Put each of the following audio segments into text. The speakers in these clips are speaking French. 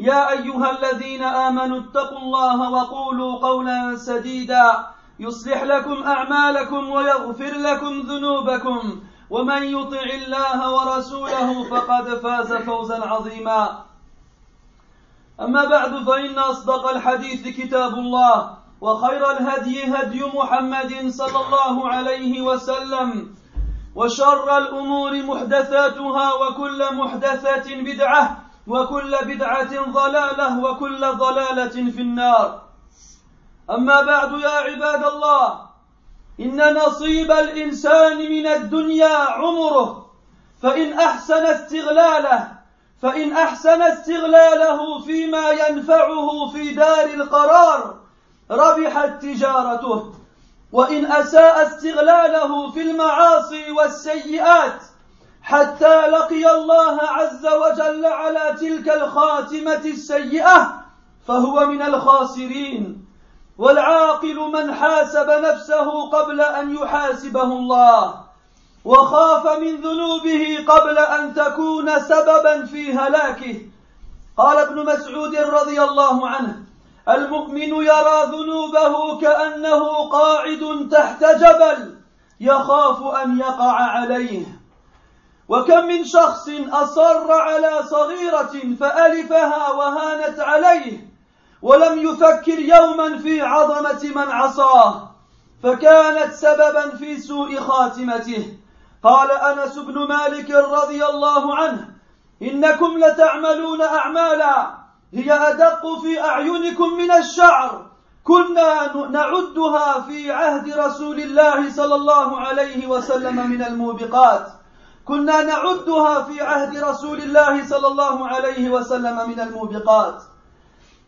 يا أيها الذين آمنوا اتقوا الله وقولوا قولا سديدا. يصلح لكم أعمالكم ويغفر لكم ذنوبكم. ومن يطع الله ورسوله فقد فاز فوزا عظيما. أما بعد فإن أصدق الحديث كتاب الله وخير الهدي هدي محمد صلى الله عليه وسلم وشر الأمور محدثاتها وكل محدثة بدعة وكل بدعة ضلالة وكل ضلالة في النار. أما بعد يا عباد الله إن نصيب الإنسان من الدنيا عمره فإن أحسن استغلاله فإن أحسن استغلاله فيما ينفعه في دار القرار ربحت تجارته. وإن أساء استغلاله في المعاصي والسيئات حتى لقي الله عز وجل على تلك الخاتمة السيئة فهو من الخاسرين. والعاقل من حاسب نفسه قبل أن يحاسبه الله وخاف من ذنوبه قبل أن تكون سببا في هلاكه. قال ابن مسعود رضي الله عنه المؤمن يرى ذنوبه كأنه قاعد تحت جبل يخاف أن يقع عليه. وكم من شخص أصر على صغيرة فألفها وهانت عليه ولم يفكر يوما في عظمة من عصاه فكانت سببا في سوء خاتمته. قال أنس بن مالك رضي الله عنه إنكم لتعملون أعمالا هي أدق في أعينكم من الشعر كنا نعدها في عهد رسول الله صلى الله عليه وسلم من الموبقات. كنا نعدها في عهد رسول الله صلى الله عليه وسلم من الموبقات.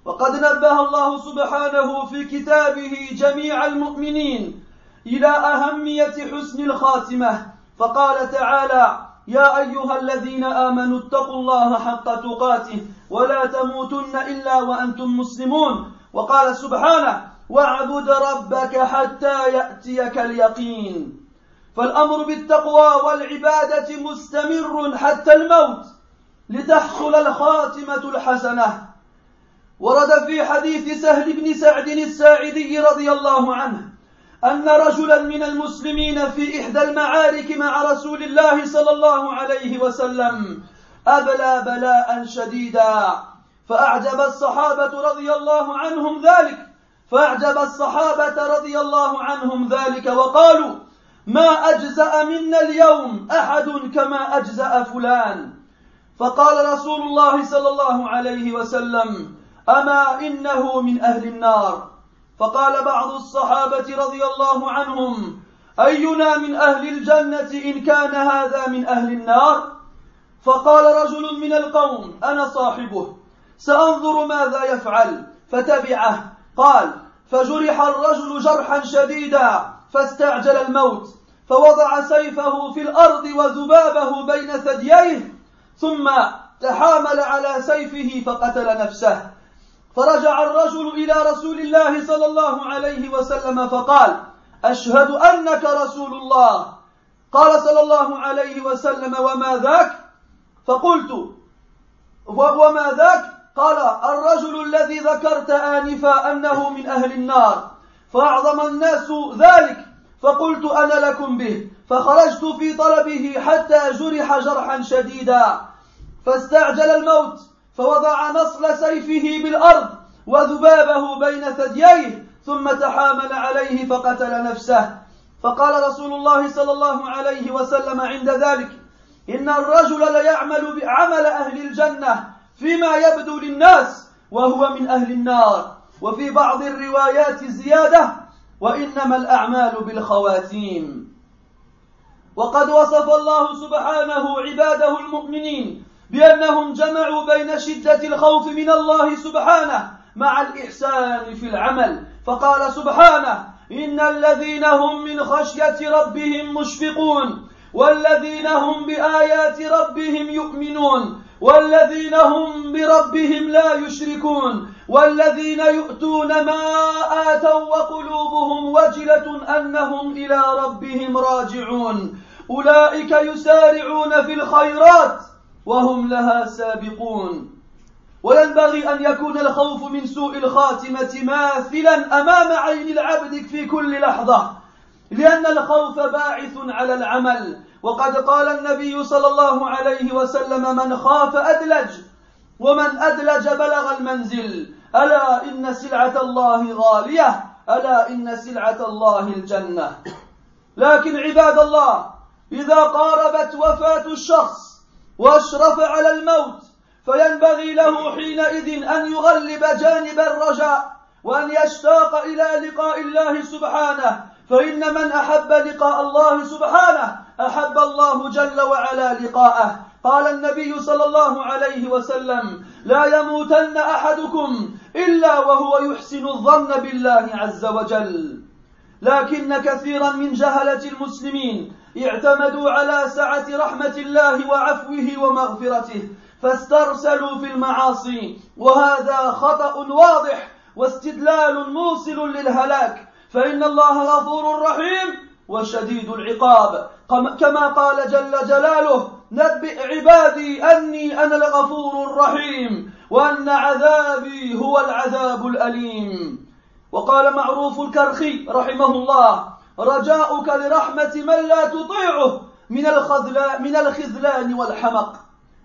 وقد نبه الله سبحانه في كتابه جميع المؤمنين إلى أهمية حسن الخاتمة. فقال تعالى يا أيها الذين آمنوا اتقوا الله حق تقاته ولا تموتن إلا وأنتم مسلمون وقال سبحانه واعبد ربك حتى يأتيك اليقين فالأمر بالتقوى والعبادة مستمر حتى الموت لتحصل الخاتمة الحسنة. ورد في حديث سهل بن سعد الساعدي رضي الله عنه أن رجلا من المسلمين في إحدى المعارك مع رسول الله صلى الله عليه وسلم أبلى بلاء شديدا فأعجب الصحابة رضي الله عنهم ذلك فأعجب الصحابة رضي الله عنهم ذلك وقالوا ما أجزأ منا اليوم أحد كما أجزأ فلان. فقال رسول الله صلى الله عليه وسلم أما إنه من أهل النار. فقال بعض الصحابة رضي الله عنهم أينا من أهل الجنة إن كان هذا من أهل النار؟ فقال رجل من القوم أنا صاحبه سأنظر ماذا يفعل فتبعه. قال فجرح الرجل جرحا شديدا فاستعجل الموت فوضع سيفه في الأرض وذبابه بين ثدييه ثم تحامل على سيفه فقتل نفسه. فرجع الرجل إلى رسول الله صلى الله عليه وسلم فقال أشهد أنك رسول الله. قال صلى الله عليه وسلم وما ذاك؟ فقلت وما ذاك؟ قال الرجل الذي ذكرت آنفا أنه من أهل النار. فأعظم الناس ذلك. فقلت أنا لكم به. فخرجت في طلبه حتى جرح جرحا شديدا. فاستعجل الموت. فوضع نصل سيفه بالأرض وذبابه بين ثدييه. ثم تحامل عليه فقتل نفسه. فقال رسول الله صلى الله عليه وسلم عند ذلك إن الرجل ليعمل بعمل أهل الجنة فيما يبدو للناس وهو من أهل النار. وفي بعض الروايات زيادة وإنما الأعمال بالخواتيم. وقد وصف الله سبحانه عباده المؤمنين بأنهم جمعوا بين شدة الخوف من الله سبحانه مع الإحسان في العمل. فقال سبحانه إن الذين هم من خشية ربهم مشفقون والذين هم بآيات ربهم يؤمنون والذين هم بربهم لا يشركون والذين يؤتون ما آتوا وقلوبهم وجلة أنهم إلى ربهم راجعون. أولئك يسارعون في الخيرات وهم لها سابقون. وينبغي أن يكون الخوف من سوء الخاتمة ماثلا أمام عين العبد في كل لحظة. لأن الخوف باعث على العمل. وقد قال النبي صلى الله عليه وسلم من خاف أدلج ومن أدلج بلغ المنزل. ألا إن سلعة الله غالية ألا إن سلعة الله الجنة. لكن عباد الله إذا قاربت وفاة الشخص واشرف على الموت فينبغي له حينئذ أن يغلب جانب الرجاء وأن يشتاق إلى لقاء الله سبحانه. فإن من أحب لقاء الله سبحانه أحب الله جل وعلا لقاءه. قال النبي صلى الله عليه وسلم لا يموتن أحدكم إلا وهو يحسن الظن بالله عز وجل. لكن كثيرا من جهلة المسلمين اعتمدوا على سعة رحمة الله وعفوه ومغفرته فاسترسلوا في المعاصي وهذا خطأ واضح واستدلال موصل للهلاك. فإن الله غفور رحيم وشديد العقاب. كما قال جل جلاله نبئ عبادي أني أنا الغفور الرحيم وأن عذابي هو العذاب الأليم. وقال معروف الكرخي رحمه الله رجاؤك لرحمة من لا تطيعه من الخذلان من الخذلان والحمق.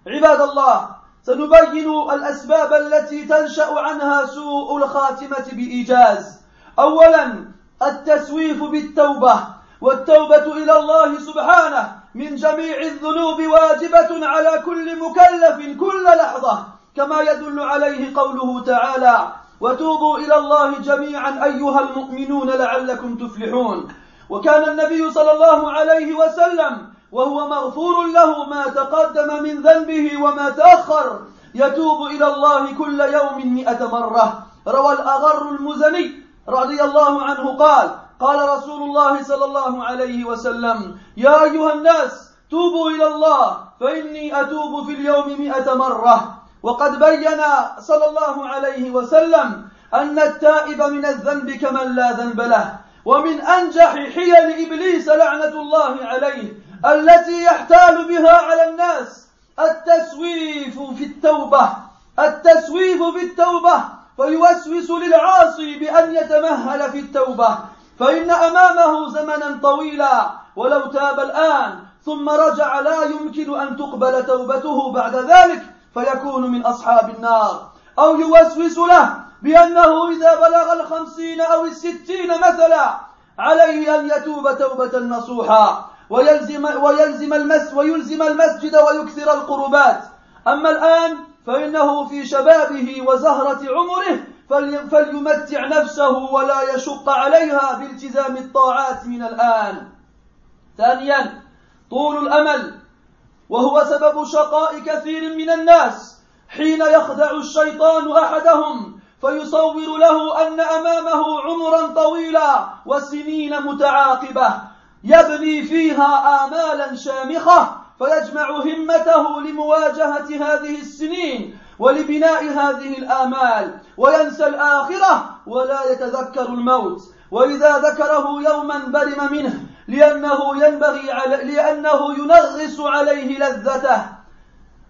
عباد الله سنبين الأسباب التي تنشأ عنها سوء الخاتمة بإيجاز. أولا التسويف بالتوبة والتوبة إلى الله سبحانه من جميع الذنوب واجبة على كل مكلف كل لحظة كما يدل عليه قوله تعالى وتوبوا إلى الله جميعا أيها المؤمنون لعلكم تفلحون وكان النبي صلى الله عليه وسلم وهو مغفور له ما تقدم من ذنبه وما تأخر يتوب إلى الله كل يوم مئة مرة. روى الأغر المزني رضي الله عنه قال قال رسول الله صلى الله عليه وسلم يا أيها الناس توبوا إلى الله فإني أتوب في اليوم مئة مرة. وقد بين صلى الله عليه وسلم أن التائب من الذنب كمن لا ذنب له ومن أنجح حيل إبليس لعنة الله عليه التي يحتال بها على الناس التسويف في التوبة التسويف في التوبة. فيوسوس للعاصي بأن يتمهل في التوبة فإن أمامه زمنا طويلا ولو تاب الآن ثم رجع لا يمكن أن تقبل توبته بعد ذلك فيكون من أصحاب النار. أو يوسوس له بأنه إذا بلغ الخمسين أو الستين مثلا عليه أن يتوب توبة نصوحا ويلزم ويلزم المس ويلزم المسجد ويكثر القربات. أما الآن فإنه في شبابه وزهرة عمره فليمتع نفسه ولا يشق عليها بالتزام الطاعات من الآن. ثانيا طول الأمل وهو سبب شقاء كثير من الناس حين يخدع الشيطان أحدهم فيصور له أن أمامه عمرا طويلا وسنين متعاقبة يبني فيها آمالا شامخة فيجمع همته لمواجهة هذه السنين ولبناء هذه الآمال وينسى الآخرة ولا يتذكر الموت. وإذا ذكره يوما برم منه لأنه ينبغي على لأنه ينغص عليه لذته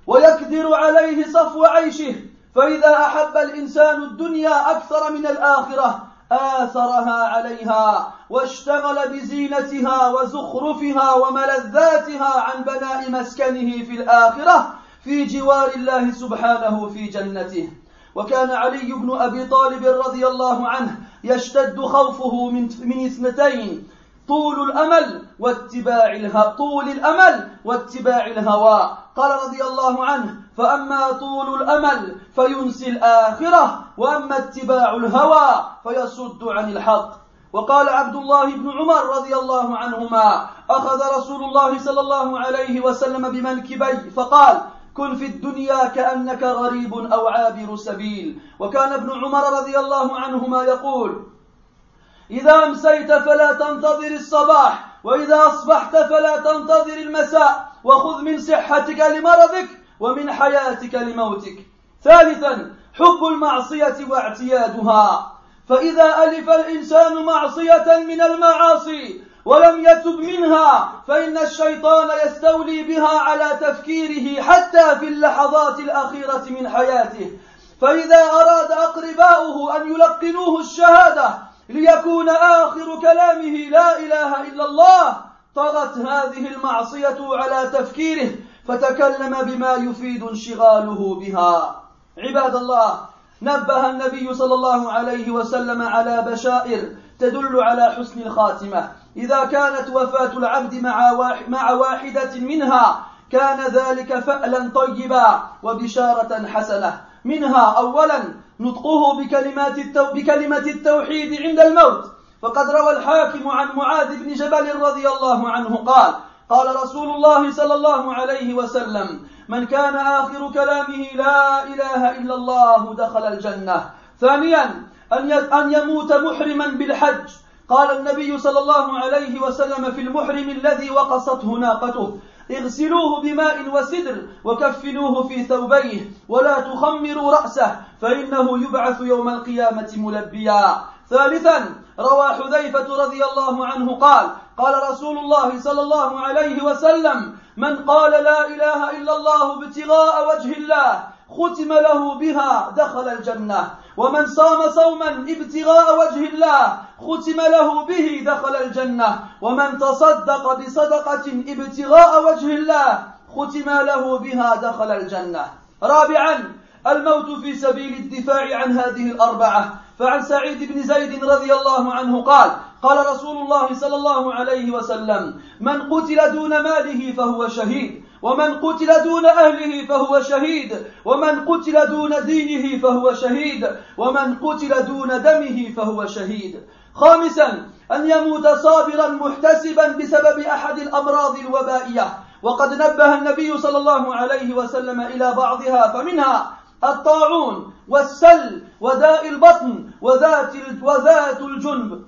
ويكدر عليه صفو عيشه. فإذا أحب الإنسان الدنيا أكثر من الآخرة آثرها عليها واشتغل بزينتها وزخرفها وملذاتها عن بناء مسكنه في الآخرة في جوار الله سبحانه في جنته. وكان علي بن أبي طالب رضي الله عنه يشتد خوفه من من اثنتين طول الأمل واتباع الهوى طول الأمل واتباع الهوى. قال رضي الله عنه فأما طول الأمل فينسي الآخرة وأما اتباع الهوى فيصد عن الحق. وقال عبد الله بن عمر رضي الله عنهما أخذ رسول الله صلى الله عليه وسلم بمنكبي فقال كن في الدنيا كأنك غريب أو عابر سبيل. وكان ابن عمر رضي الله عنهما يقول إذا أمسيت فلا تنتظر الصباح وإذا أصبحت فلا تنتظر المساء وخذ من صحتك لمرضك ومن حياتك لموتك. ثالثا حب المعصية واعتيادها. فإذا ألف الإنسان معصية من المعاصي ولم يتب منها فإن الشيطان يستولي بها على تفكيره حتى في اللحظات الأخيرة من حياته. فإذا أراد أقرباؤه أن يلقنوه الشهادة ليكون آخر كلامه لا إله إلا الله طغت هذه المعصية على تفكيره فتكلم بما يفيد انشغاله بها. عباد الله نبه النبي صلى الله عليه وسلم على بشائر تدل على حسن الخاتمة. إذا كانت وفاة العبد مع واحدة منها كان ذلك فألا طيبا وبشارة حسنة. منها أولا نطقه بكلمات التو... بكلمة التوحيد عند الموت. فقد روى الحاكم عن معاذ بن جبل رضي الله عنه قال قال رسول الله صلى الله عليه وسلم من كان آخر كلامه لا إله إلا الله دخل الجنة. ثانيا أن يموت محرما بالحج. قال النبي صلى الله عليه وسلم في المحرم الذي وقصته ناقته اغسلوه بماء وسدر وكفنوه في ثوبيه ولا تخمروا رأسه فإنه يبعث يوم القيامة ملبيا. ثالثا روى حذيفة رضي الله عنه قال قال رسول الله صلى الله عليه وسلم من قال لا إله إلا الله ابتغاء وجه الله ختم له بها دخل الجنة. ومن صام صوما ابتغاء وجه الله ختم له به دخل الجنة. ومن تصدق بصدقة ابتغاء وجه الله ختم له بها دخل الجنة. رابعا الموت في سبيل الدفاع عن هذه الأربعة. فعن سعيد بن زيد رضي الله عنه قال قال رسول الله صلى الله عليه وسلم من قتل دون ماله فهو شهيد ومن قتل دون أهله فهو شهيد ومن قتل دون دينه فهو شهيد ومن قتل دون دمه فهو شهيد. خامسا أن يموت صابرا محتسبا بسبب أحد الأمراض الوبائية وقد نبه النبي صلى الله عليه وسلم إلى بعضها فمنها الطاعون والسل وداء البطن وذات وذات الجنب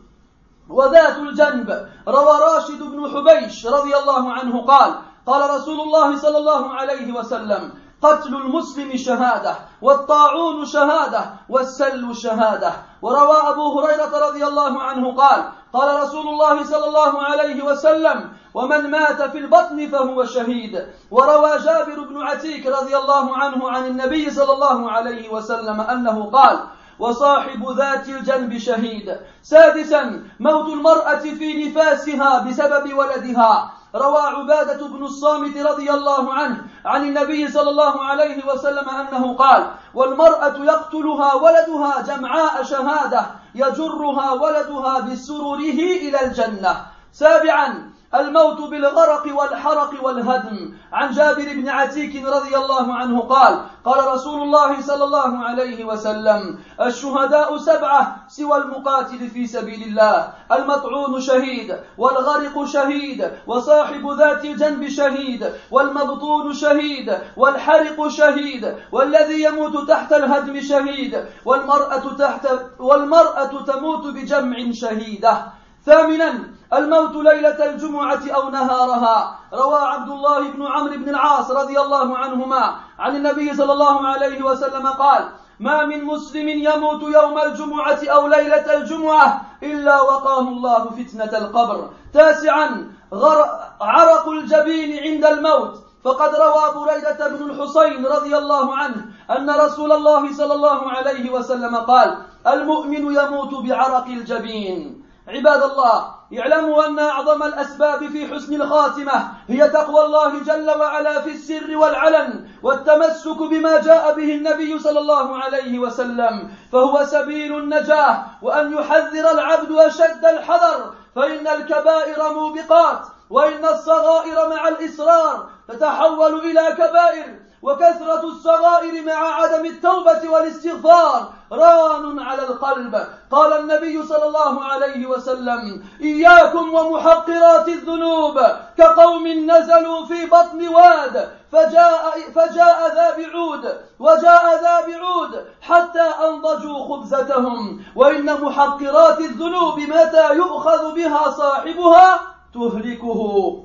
وذات الجنب. روى راشد بن حبيش رضي الله عنه قال قال رسول الله صلى الله عليه وسلم قتل المسلم شهادة والطاعون شهادة والسل شهادة. وروى أبو هريرة رضي الله عنه قال قال رسول الله صلى الله عليه وسلم ومن مات في البطن فهو شهيد وروى جابر بن عتيك رضي الله عنه عن النبي صلى الله عليه وسلم أنه قال وصاحب ذات الجنب شهيد سادسا موت المرأة في نفاسها بسبب ولدها روى عبادة بن الصامت رضي الله عنه عن النبي صلى الله عليه وسلم أنه قال والمرأة يقتلها ولدها جمعاء شهادة يجرها ولدها بسروره إلى الجنة. سابعا الموت بالغرق والحرق والهدم. عن جابر بن عتيك رضي الله عنه قال قال رسول الله صلى الله عليه وسلم الشهداء سبعة سوى المقاتل في سبيل الله. المطعون شهيد والغرق شهيد وصاحب ذات الجنب شهيد والمبطون شهيد والحرق شهيد والذي يموت تحت الهدم شهيد والمرأة تحت والمرأة تموت بجمع شهيدة. ثامنا الموت ليلة الجمعة أو نهارها. روى عبد الله بن عمرو بن العاص رضي الله عنهما عن النبي صلى الله عليه وسلم قال ما من مسلم يموت يوم الجمعة أو ليلة الجمعة إلا وقاه الله فتنة القبر. تاسعا عرق الجبين عند الموت. فقد روى بريدة بن الحصين رضي الله عنه أن رسول الله صلى الله عليه وسلم قال المؤمن يموت بعرق الجبين. عباد الله اعلموا أن أعظم الأسباب في حسن الخاتمة هي تقوى الله جل وعلا في السر والعلن والتمسك بما جاء به النبي صلى الله عليه وسلم فهو سبيل النجاة وأن يحذر العبد أشد الحذر فإن الكبائر موبقات. وإن الصغائر مع الإصرار تتحول إلى كبائر وكثرة الصغائر مع عدم التوبة والاستغفار ران على القلب. قال النبي صلى الله عليه وسلم إياكم ومحقرات الذنوب كقوم نزلوا في بطن واد فجاء, فجاء ذا بعود وجاء ذا بعود حتى أنضجوا خبزتهم. وإن محقرات الذنوب متى يؤخذ بها صاحبها؟ تهلكه.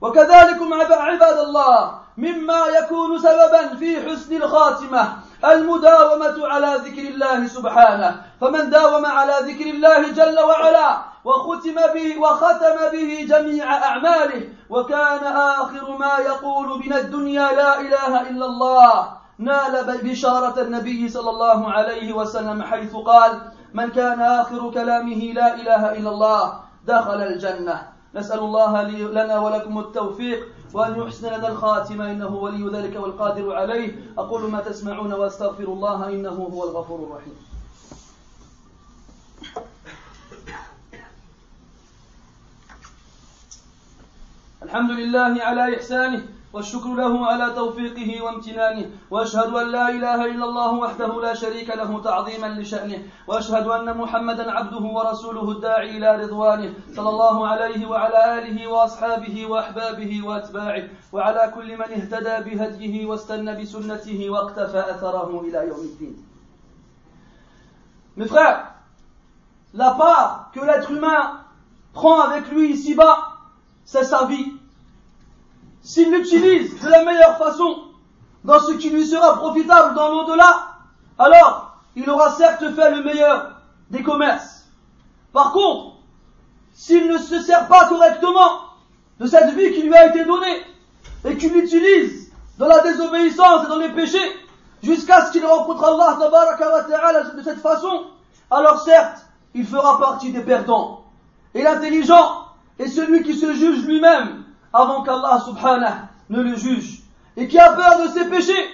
وكذلك عباد الله مما يكون سببا في حسن الخاتمة المداومة على ذكر الله سبحانه. فمن داوم على ذكر الله جل وعلا وختم به وختم به جميع أعماله وكان آخر ما يقول من الدنيا لا إله إلا الله نال بشارة النبي صلى الله عليه وسلم حيث قال من كان آخر كلامه لا إله إلا الله دخل الجنة. نسأل الله لنا ولكم التوفيق وأن يحسن لنا الخاتمة إنه ولي ذلك والقادر عليه. أقول ما تسمعون وأستغفر الله إنه هو الغفور الرحيم. الحمد لله على إحسانه والشكر له على توفيقه وامتنانه وأشهد أن لا إله إلا الله وحده لا شريك له تعظيما لشأنه وأشهد أن محمدا عبده ورسوله الداعي إلى رضوانه صلى الله عليه وعلى آله وأصحابه وأحبابه وأتباعه وعلى كل من اهتدى بهديه واستنى بسنته واقتفى أثره إلى يوم الدين. Mes frères, la part que l'être humain prend avec lui ici-bas, c'est sa vie. S'il l'utilise de la meilleure façon dans ce qui lui sera profitable dans l'au-delà, alors il aura certes fait le meilleur des commerces. Par contre, s'il ne se sert pas correctement de cette vie qui lui a été donnée et qu'il l'utilise dans la désobéissance et dans les péchés jusqu'à ce qu'il rencontre Allah de cette façon, alors certes, il fera partie des perdants. Et l'intelligent est celui qui se juge lui-même avant qu'Allah subhanahu ne le juge et qui a peur de ses péchés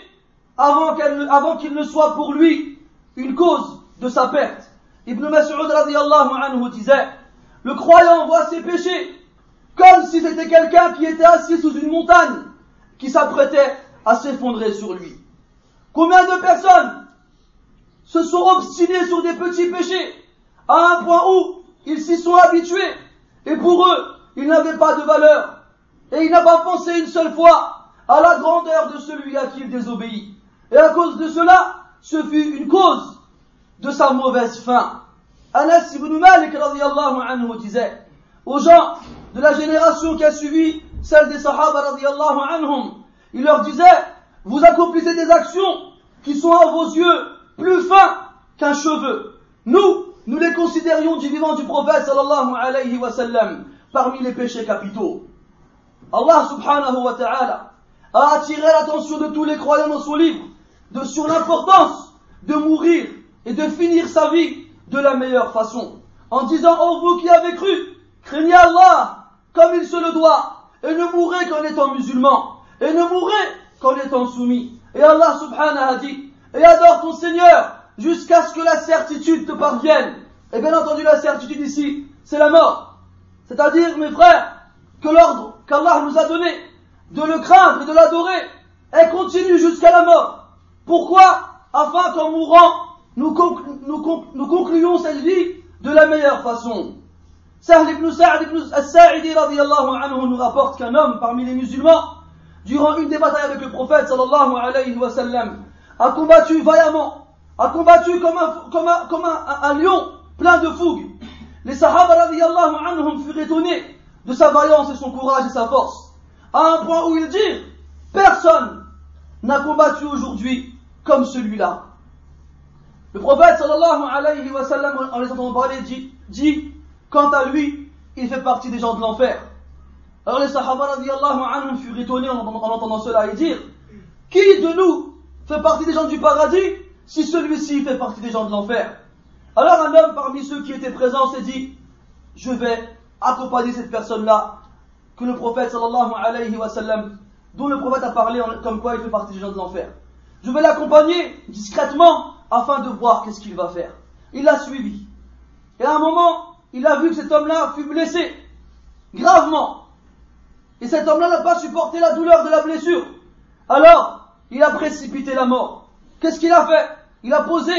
avant qu'il ne soit pour lui une cause de sa perte. Ibn Mas'ud disait Le croyant voit ses péchés comme si c'était quelqu'un qui était assis sous une montagne qui s'apprêtait à s'effondrer sur lui. Combien de personnes se sont obstinés sur des petits péchés à un point où ils s'y sont habitués et pour eux, ils n'avaient pas de valeur et il n'a pas pensé une seule fois à la grandeur de celui à qui il désobéit. Et à cause de cela, ce fut une cause de sa mauvaise fin. Anas ibn Malik anhu disait aux gens de la génération qui a suivi celle des Sahaba anhum, il leur disait, vous accomplissez des actions qui sont à vos yeux plus fins qu'un cheveu. Nous, nous les considérions du vivant du prophète sallallahu alayhi wa sallam parmi les péchés capitaux. Allah subhanahu wa ta'ala a attiré l'attention de tous les croyants dans son livre de, sur l'importance de mourir et de finir sa vie de la meilleure façon. En disant, oh vous qui avez cru, craignez Allah comme il se le doit et ne mourrez qu'en étant musulman et ne mourrez qu'en étant soumis. Et Allah subhanahu a dit, et adore ton Seigneur jusqu'à ce que la certitude te parvienne. Et bien entendu, la certitude ici, c'est la mort. C'est-à-dire, mes frères, que l'ordre qu'Allah nous a donné de le craindre et de l'adorer, elle continue jusqu'à la mort. Pourquoi Afin qu'en mourant, nous, concluons cette vie de la meilleure façon. Sahl ibn Sa'd ibn As-Sa'idi anhu nous rapporte qu'un homme parmi les musulmans, durant une des batailles avec le prophète sallallahu a combattu vaillamment, a combattu comme un, lion plein de fougue. Les sahaba radiallahu anhum furent étonnés de sa vaillance et son courage et sa force, à un point où il dit, personne n'a combattu aujourd'hui comme celui-là. Le prophète sallallahu alayhi wa sallam, en les entendant parler, dit, dit, quant à lui, il fait partie des gens de l'enfer. Alors les sahaba radiallahu anhum furent étonnés en, entendant cela et dire, qui de nous fait partie des gens du paradis si celui-ci fait partie des gens de l'enfer? Alors un homme parmi ceux qui étaient présents s'est dit, je vais accompagner cette personne-là que le prophète sallallahu alayhi wa sallam, dont le prophète a parlé comme quoi il fait partie des gens de l'enfer. Je vais l'accompagner discrètement afin de voir qu'est-ce qu'il va faire. Il l'a suivi. Et à un moment, il a vu que cet homme-là fut blessé, gravement. Et cet homme-là n'a pas supporté la douleur de la blessure. Alors, il a précipité la mort. Qu'est-ce qu'il a fait? Il a posé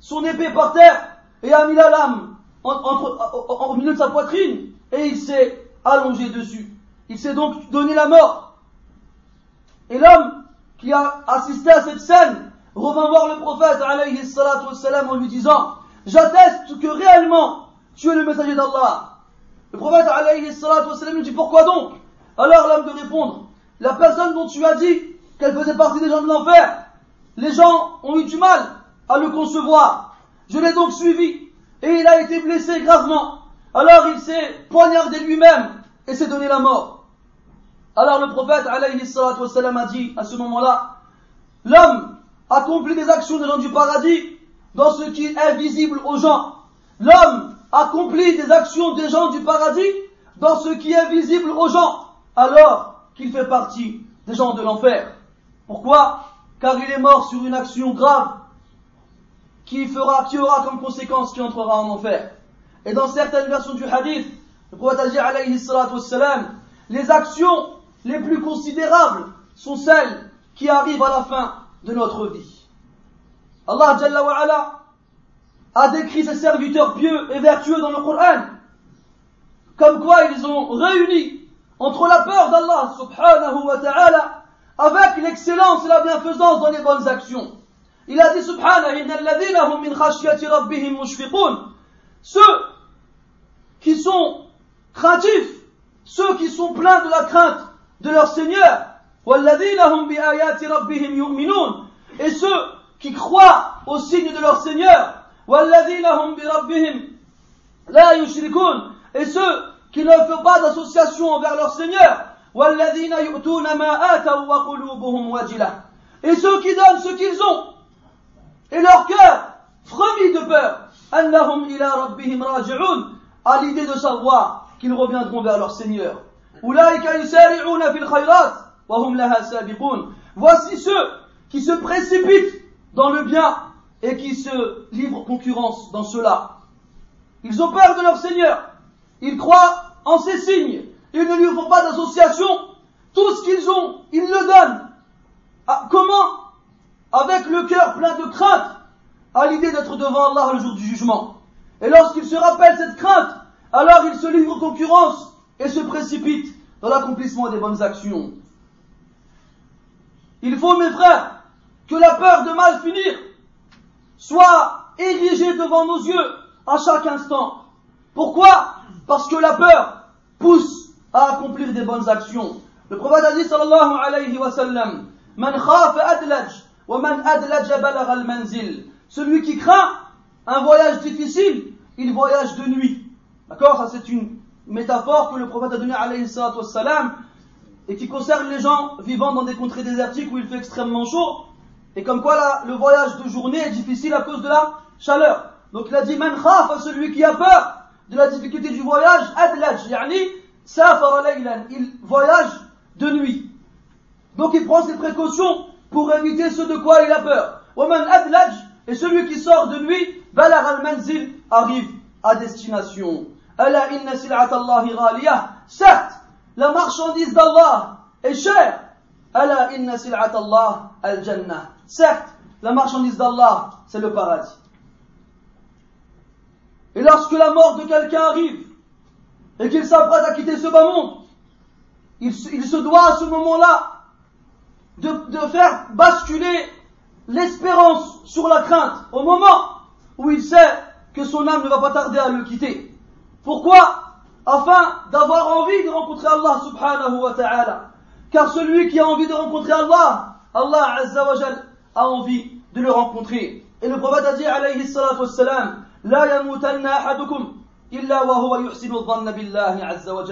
son épée par terre et a mis la lame en, milieu de sa poitrine et il s'est allongé dessus. Il s'est donc donné la mort. Et l'homme qui a assisté à cette scène revint voir le prophète alayhi en lui disant J'atteste que réellement tu es le messager d'Allah. Le prophète alayhi lui dit Pourquoi donc? Alors l'homme de répondre La personne dont tu as dit qu'elle faisait partie des gens de l'enfer, les gens ont eu du mal à le concevoir. Je l'ai donc suivi et il a été blessé gravement. Alors il s'est poignardé lui-même et s'est donné la mort. Alors le prophète alayhi a dit à ce moment-là, l'homme accomplit des actions des gens du paradis dans ce qui est visible aux gens. L'homme accomplit des actions des gens du paradis dans ce qui est visible aux gens, alors qu'il fait partie des gens de l'enfer. Pourquoi? Car il est mort sur une action grave qui fera, qui aura comme conséquence qu'il entrera en enfer. Et dans certaines versions du hadith, le prophète a dit les actions les plus considérables sont celles qui arrivent à la fin de notre vie. Allah Jalla a décrit ses serviteurs pieux et vertueux dans le Coran, comme quoi ils ont réuni entre la peur d'Allah subhanahu wa ta'ala avec l'excellence et la bienfaisance dans les bonnes actions. Il a dit subhanahu min rabbihim Ceux qui sont craintifs, ceux qui sont pleins de la crainte de leur Seigneur, et ceux qui croient aux signes de leur Seigneur, et ceux qui ne font pas d'association envers leur Seigneur, et ceux qui donnent ce qu'ils ont, et leur cœur frémit de peur, à l'idée de savoir qu'ils reviendront vers leur Seigneur. Voici ceux qui se précipitent dans le bien et qui se livrent concurrence dans cela. Ils ont peur de leur Seigneur. Ils croient en ses signes. Ils ne lui font pas d'association. Tout ce qu'ils ont, ils le donnent. Ah, comment Avec le cœur plein de crainte à l'idée d'être devant Allah le jour du jugement. Et lorsqu'ils se rappellent cette crainte, alors ils se livrent concurrence et se précipitent dans l'accomplissement des bonnes actions. Il faut, mes frères, que la peur de mal finir soit érigée devant nos yeux à chaque instant. Pourquoi? Parce que la peur pousse à accomplir des bonnes actions. Le prophète a dit Man man adlaj. Celui qui craint un voyage difficile, il voyage de nuit. D'accord? Ça c'est une métaphore que le prophète a donnée alayhi salam et qui concerne les gens vivant dans des contrées désertiques où il fait extrêmement chaud et comme quoi le voyage de journée est difficile à cause de la chaleur. Donc il a dit man khaf celui qui a peur de la difficulté du voyage adlaj yani il voyage de nuit. Donc il prend ses précautions pour éviter ce de quoi il a peur. et celui qui sort de nuit balar al-manzil arrive à destination. Ala inna sil'at Allah ghaliya. Certes, la marchandise d'Allah est chère. Ala inna sil'at Allah al-jannah. Certes, la marchandise d'Allah, c'est le paradis. Et lorsque la mort de quelqu'un arrive et qu'il s'apprête à quitter ce bas monde, il, se doit à ce moment-là de, de faire basculer l'espérance sur la crainte au moment où il sait que son âme ne va pas tarder à le quitter. Pourquoi? Afin d'avoir envie de rencontrer Allah subhanahu wa ta'ala. Car celui qui a envie de rencontrer Allah, Allah azza wa a envie de le rencontrer. Et le prophète a dit alayhi salatu wassalam, La yamutanna ahadukum illa wa huwa yuhsinu dhanna billahi azza wa.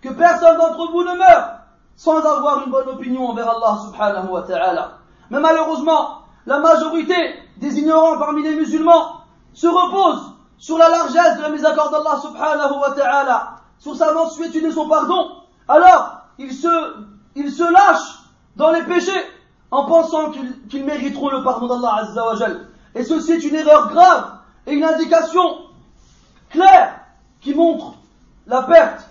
Que personne d'entre vous ne meure sans avoir une bonne opinion envers Allah subhanahu wa ta'ala. Mais malheureusement, la majorité des ignorants parmi les musulmans se reposent sur la largesse de la miséricorde d'Allah subhanahu wa ta'ala, sur sa mansuétude et son pardon, alors ils se, ils se lâchent dans les péchés en pensant qu'ils mériteront le pardon d'Allah azza wa Et ceci est une erreur grave et une indication claire qui montre la perte,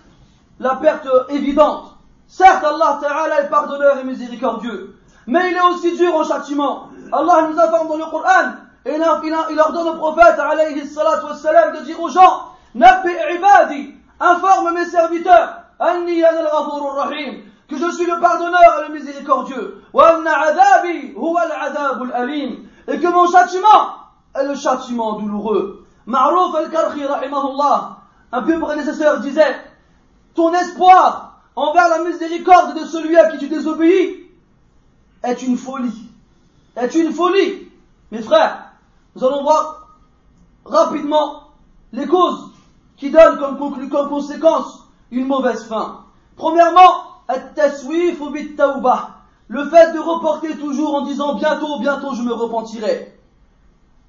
la perte évidente. Certes, Allah Ta'ala est pardonneur et miséricordieux, mais il est aussi dur en châtiment. Allah nous informe dans le Coran et il ordonne au prophète alayhi salatu wassalam de dire aux gens Nabbi ibadi, informe mes serviteurs, anni al rahim, que je suis le pardonneur et le miséricordieux, wa anna adabi huwa al alim, et que mon châtiment est le châtiment douloureux. Ma'rouf al-Karhi rahimahullah, un peu prédécesseur disait Ton espoir envers la miséricorde de celui à qui tu désobéis est une folie. Est une folie. Mes frères, nous allons voir rapidement les causes qui donnent comme, conséquence une mauvaise fin. Premièrement, le fait de reporter toujours en disant bientôt, bientôt je me repentirai.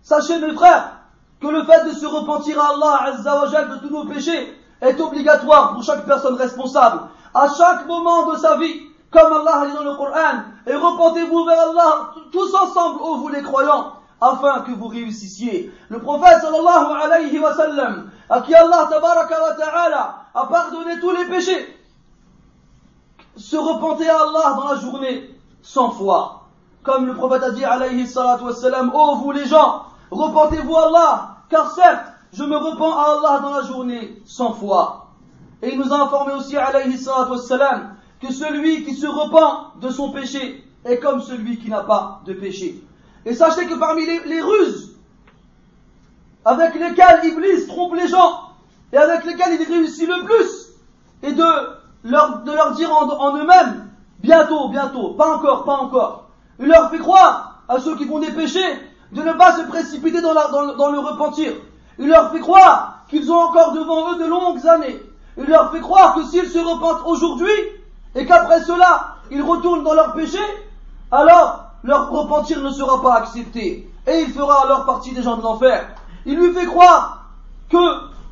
Sachez mes frères que le fait de se repentir à Allah Azzawajal de tous nos péchés est obligatoire pour chaque personne responsable. À chaque moment de sa vie, comme Allah dit dans le Coran, et repentez-vous vers Allah tous ensemble, ô vous les croyants, afin que vous réussissiez. Le prophète sallallahu alayhi wa sallam, à qui Allah wa ta'ala a pardonné tous les péchés, se repentait à Allah dans la journée cent fois. Comme le prophète a dit alayhi salatu wa sallam, ô vous les gens, repentez-vous à Allah, car certes, je me repens à Allah dans la journée cent fois. Et il nous a informé aussi alayhi salatu wa sallam, que celui qui se repent de son péché est comme celui qui n'a pas de péché. Et sachez que parmi les, ruses avec lesquelles Iblis trompe les gens et avec lesquelles il réussit le plus, et de leur, dire en, eux-mêmes, bientôt, bientôt, pas encore, pas encore. Il leur fait croire à ceux qui font des péchés de ne pas se précipiter dans le repentir. Il leur fait croire qu'ils ont encore devant eux de longues années. Il leur fait croire que s'ils se repentent aujourd'hui, et qu'après cela, ils retournent dans leur péché, alors leur repentir ne sera pas accepté. Et il fera alors partie des gens de l'enfer. Il lui fait croire que,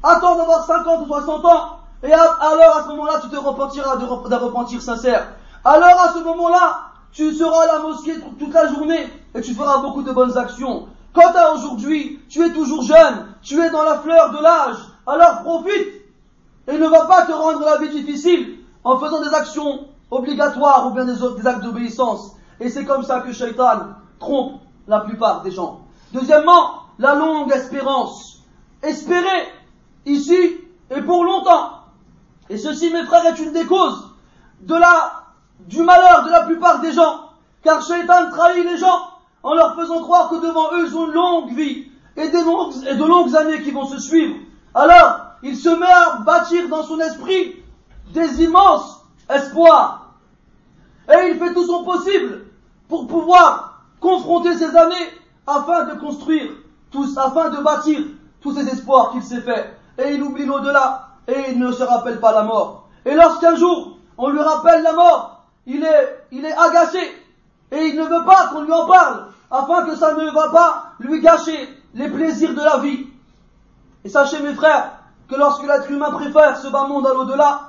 attends d'avoir 50 ou 60 ans, et alors à ce moment-là, tu te repentiras d'un repentir sincère. Alors à ce moment-là, tu seras à la mosquée toute la journée et tu feras beaucoup de bonnes actions. Quant à aujourd'hui, tu es toujours jeune, tu es dans la fleur de l'âge, alors profite et ne va pas te rendre la vie difficile en faisant des actions obligatoires ou bien des, actes d'obéissance. Et c'est comme ça que Shaitan trompe la plupart des gens. Deuxièmement, la longue espérance. Espérer ici et pour longtemps. Et ceci, mes frères, est une des causes de la, du malheur de la plupart des gens. Car Shaitan trahit les gens en leur faisant croire que devant eux, ils ont une longue vie et, des et de longues années qui vont se suivre. Alors, il se met à bâtir dans son esprit des immenses espoirs. Et il fait tout son possible pour pouvoir confronter ces années afin de construire tous, afin de bâtir tous ces espoirs qu'il s'est fait. Et il oublie l'au-delà et il ne se rappelle pas la mort. Et lorsqu'un jour on lui rappelle la mort, il est, il est agacé et il ne veut pas qu'on lui en parle afin que ça ne va pas lui gâcher les plaisirs de la vie. Et sachez mes frères que lorsque l'être humain préfère ce bas monde à l'au-delà,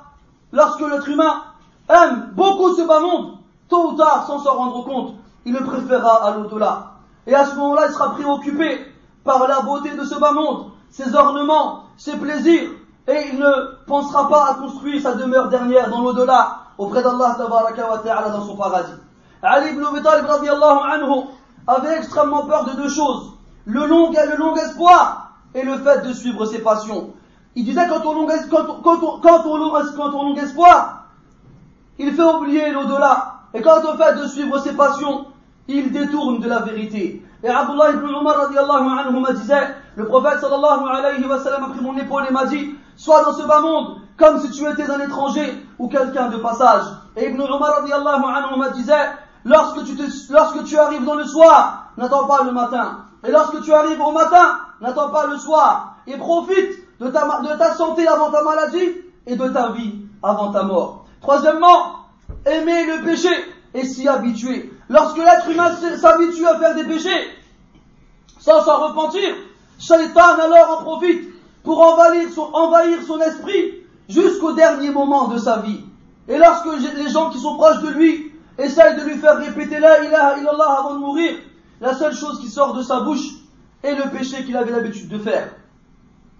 lorsque l'être humain aime beaucoup ce bas monde, tôt ou tard, sans s'en rendre compte, il le préférera à l'au-delà. Et à ce moment-là, il sera préoccupé par la beauté de ce bas monde, ses ornements, ses plaisirs, et il ne pensera pas à construire sa demeure dernière dans l'au-delà, auprès d'Allah dans son paradis. Ali ibn Abi Talib anhu avait extrêmement peur de deux choses. Le long, le long espoir et le fait de suivre ses passions. Il disait quand on quand, quand, quand on espoir, il fait oublier l'au-delà. Et quant au fait de suivre ses passions, il détourne de la vérité. Et Abdullah ibn Umar radiallahu anhu disait, le prophète sallallahu alayhi wa sallam a pris mon épaule et m'a dit, sois dans ce bas monde comme si tu étais un étranger ou quelqu'un de passage. Et Ibn Umar radiallahu anhu m'a disait, lorsque tu, lorsque tu arrives dans le soir, n'attends pas le matin. Et lorsque tu arrives au matin, n'attends pas le soir. Et profite de ta, santé avant ta maladie et de ta vie avant ta mort. Troisièmement, aimer le péché et s'y habituer. Lorsque l'être humain s'habitue à faire des péchés sans s'en repentir, Shaitan alors en profite pour envahir son, envahir son esprit jusqu'au dernier moment de sa vie. Et lorsque les gens qui sont proches de lui essayent de lui faire répéter la ilaha illallah avant de mourir, la seule chose qui sort de sa bouche est le péché qu'il avait l'habitude de faire.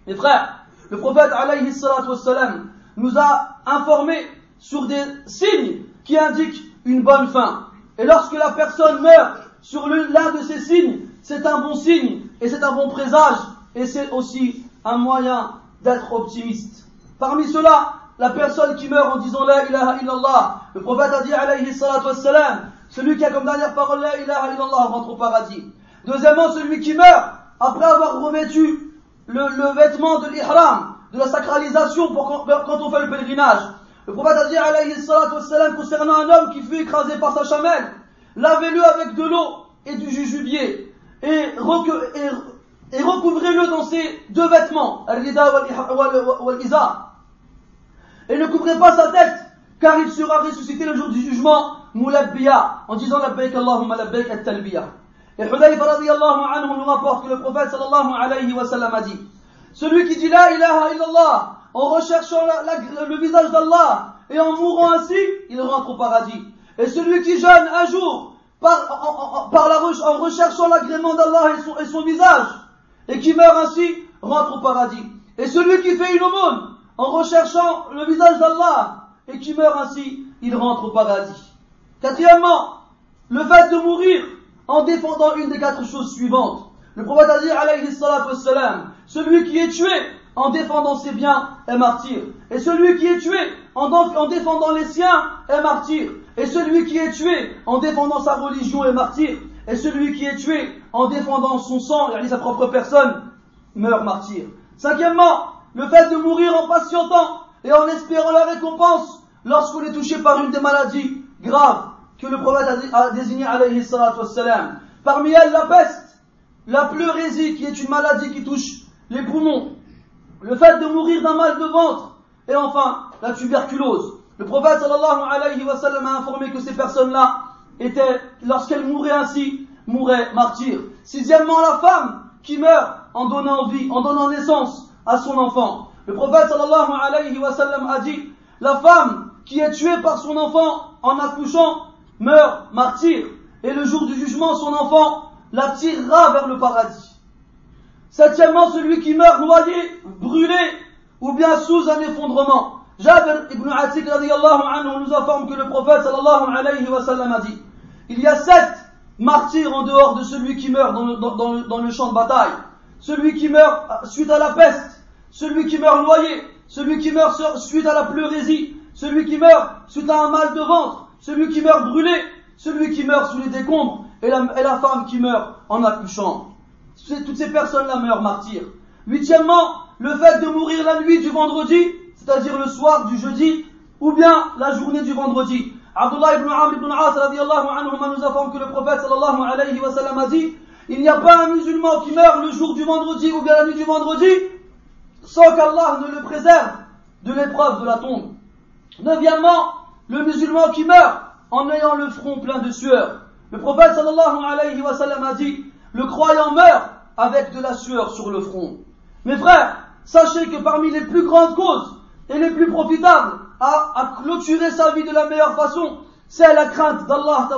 Mes frères, le prophète alayhi wassalam, nous a informé sur des signes qui indiquent une bonne fin. Et lorsque la personne meurt sur l'un de ces signes, c'est un bon signe et c'est un bon présage et c'est aussi un moyen d'être optimiste. Parmi cela, la personne qui meurt en disant La ilaha illallah, le prophète a dit alayhi salatu wassalam, celui qui a comme dernière parole La ilaha illallah rentre au paradis. Deuxièmement, celui qui meurt après avoir revêtu le, vêtement de l'ihram, de la sacralisation pour quand, on fait le pèlerinage. Le prophète a dit alayhi salatu wassalam concernant un homme qui fut écrasé par sa chamelle, lavez-le avec de l'eau et du jujubier et, et, recouvrez-le dans ses deux vêtements. Et ne couvrez pas sa tête, car il sera ressuscité le jour du jugement, moulabbiya, en disant labbaik Allahumma labbaik at-talbiya. Et Hudayfa radiallahu anhu nous rapporte que le prophète sallallahu alayhi wa sallam a dit, celui qui dit la ilaha illallah, en recherchant le visage d'Allah, et en mourant ainsi, il rentre au paradis. Et celui qui jeûne un jour, par, en, en recherchant l'agrément d'Allah et son, et son visage, et qui meurt ainsi, rentre au paradis. Et celui qui fait une aumône, en recherchant le visage d'Allah, et qui meurt ainsi, il rentre au paradis. Quatrièmement, le fait de mourir en défendant une des quatre choses suivantes. Le prophète a dit, alayhi wassalam, celui qui est tué en défendant ses biens est martyr. Et celui qui est tué en, en défendant les siens est martyr. Et celui qui est tué en défendant sa religion est martyr. Et celui qui est tué en défendant son sang, et sa propre personne, meurt martyr. Cinquièmement, le fait de mourir en patientant et en espérant la récompense lorsqu'on est touché par une des maladies graves que le prophète a désigné alayhi wassalam. Parmi elles, la peste, la pleurésie qui est une maladie qui touche les poumons, le fait de mourir d'un mal de ventre, et enfin, la tuberculose. Le prophète sallallahu alayhi wa sallam a informé que ces personnes-là étaient, lorsqu'elles mouraient ainsi, mouraient martyrs. Sixièmement, la femme qui meurt en donnant vie, en donnant naissance à son enfant. Le prophète sallallahu alayhi wa sallam a dit, la femme qui est tuée par son enfant en accouchant meurt martyr, et le jour du jugement, son enfant la tirera vers le paradis. Septièmement, celui qui meurt noyé, brûlé, ou bien sous un effondrement. Jabir ibn Atik anhu nous informe que le prophète sallallahu alayhi wa sallam a dit, il y a sept martyrs en dehors de celui qui meurt dans le champ de bataille. Celui qui meurt suite à la peste, celui qui meurt noyé, celui qui meurt suite à la pleurésie, celui qui meurt suite à un mal de ventre, celui qui meurt brûlé, celui qui meurt sous les décombres, et la, femme qui meurt en accouchant. Toutes ces personnes-là meurent martyrs. Huitièmement, le fait de mourir la nuit du vendredi, c'est-à-dire le soir du jeudi, ou bien la journée du vendredi. Abdullah ibn Amr ibn As nous informe que le prophète sallallahu alayhi wa sallam a dit il n'y a pas un musulman qui meurt le jour du vendredi ou bien la nuit du vendredi sans qu'Allah ne le préserve de l'épreuve de la tombe. Neuvièmement, le musulman qui meurt en ayant le front plein de sueur. Le prophète sallallahu alayhi wa sallam a dit, le croyant meurt avec de la sueur sur le front. Mes frères, sachez que parmi les plus grandes causes et les plus profitables à, clôturer sa vie de la meilleure façon, c'est la crainte d'Allah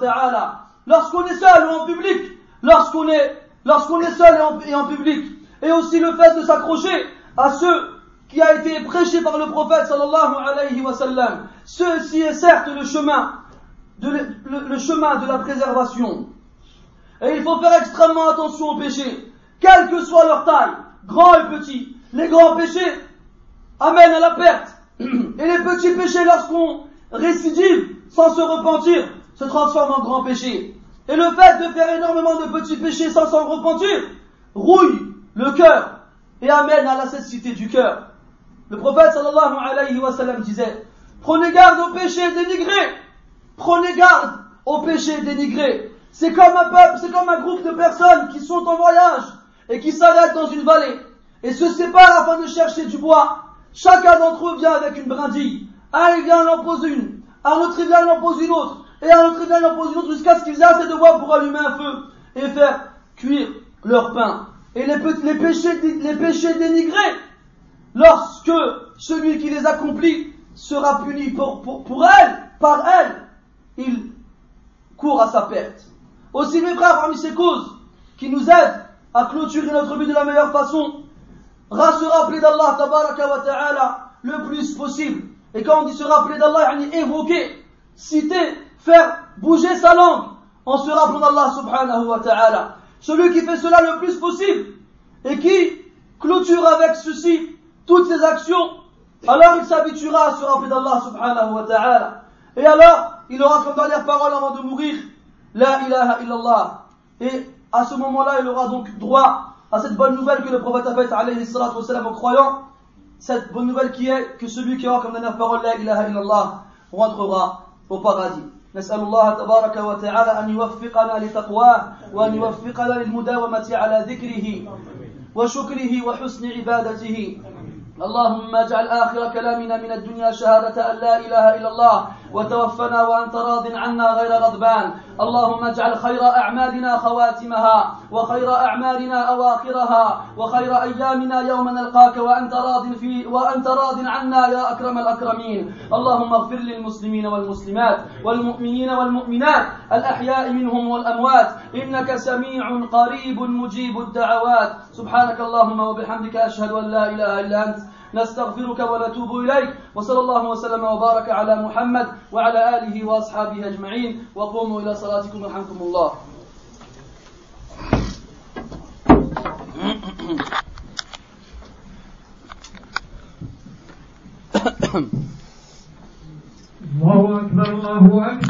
ta'ala. Lorsqu'on est seul ou en public, lorsqu'on est, seul et en public, et aussi le fait de s'accrocher à ceux qui a été prêché par le prophète sallallahu alayhi wa sallam. Ceci est certes le chemin, de le, chemin de la préservation. Et il faut faire extrêmement attention aux péchés, quelle que soit leur taille, grands et petits. Les grands péchés amènent à la perte. Et les petits péchés, lorsqu'on récidive sans se repentir, se transforment en grands péchés. Et le fait de faire énormément de petits péchés sans s'en repentir rouille le cœur et amène à la cécité du cœur. Le prophète sallallahu alayhi wa sallam disait, prenez garde aux péchés dénigrés, prenez garde aux péchés dénigrés. C'est comme un peuple, c'est comme un groupe de personnes qui sont en voyage et qui s'arrêtent dans une vallée et se séparent afin de chercher du bois. Chacun d'entre eux vient avec une brindille. Un vient en pose une, un autre vient en pose une autre, et un autre vient en pose une autre jusqu'à ce qu'ils aient assez de bois pour allumer un feu et faire cuire leur pain. et les péchés dénigrés, lorsque celui qui les accomplit sera puni pour, pour, pour elle, par elle, il court à sa perte. Aussi mes frères, parmi ces causes qui nous aident à clôturer notre vie de la meilleure façon, se rappeler d'Allah wa ta'ala le plus possible. Et quand on dit se rappeler d'Allah, on évoquer, citer, faire bouger sa langue en se rappelant d'Allah subhanahu wa ta'ala. Celui qui fait cela le plus possible et qui clôture avec ceci toutes ses actions, alors il s'habituera à se rappeler d'Allah subhanahu wa ta'ala. Et alors, il aura comme dernière parole avant de mourir, La ilaha illallah. Et à ce moment-là, il aura donc droit à cette bonne nouvelle que le prophète a faite, alayhi salatu wa aux croyants. Cette bonne nouvelle qui est que celui qui aura comme dernière parole, La ilaha illallah, rentrera au paradis. نسأل الله تبارك وتعالى أن يوفقنا لتقواه وأن يوفقنا للمداومة على ذكره وشكره وحسن عبادته اللهم اجعل آخر كلامنا من الدنيا شهادة أن لا إله إلا الله وتوفنا وأنت راض عنا غير غضبان. اللهم اجعل خير أعمالنا خواتمها وخير أعمالنا أواخرها وخير أيامنا يوم نلقاك وأنت راض في وأنت راض عنا يا أكرم الأكرمين. اللهم اغفر للمسلمين والمسلمات والمؤمنين والمؤمنات الأحياء منهم والأموات. إنك سميع قريب مجيب الدعوات. سبحانك اللهم وبحمدك أشهد أن لا إله إلا أنت نستغفرك ونتوب إليك. وصلى الله وسلم وبارك على محمد وعلى آله وأصحابه أجمعين. وقوموا إلى صلاتكم رحمكم الله. الله أكبر الله أكبر.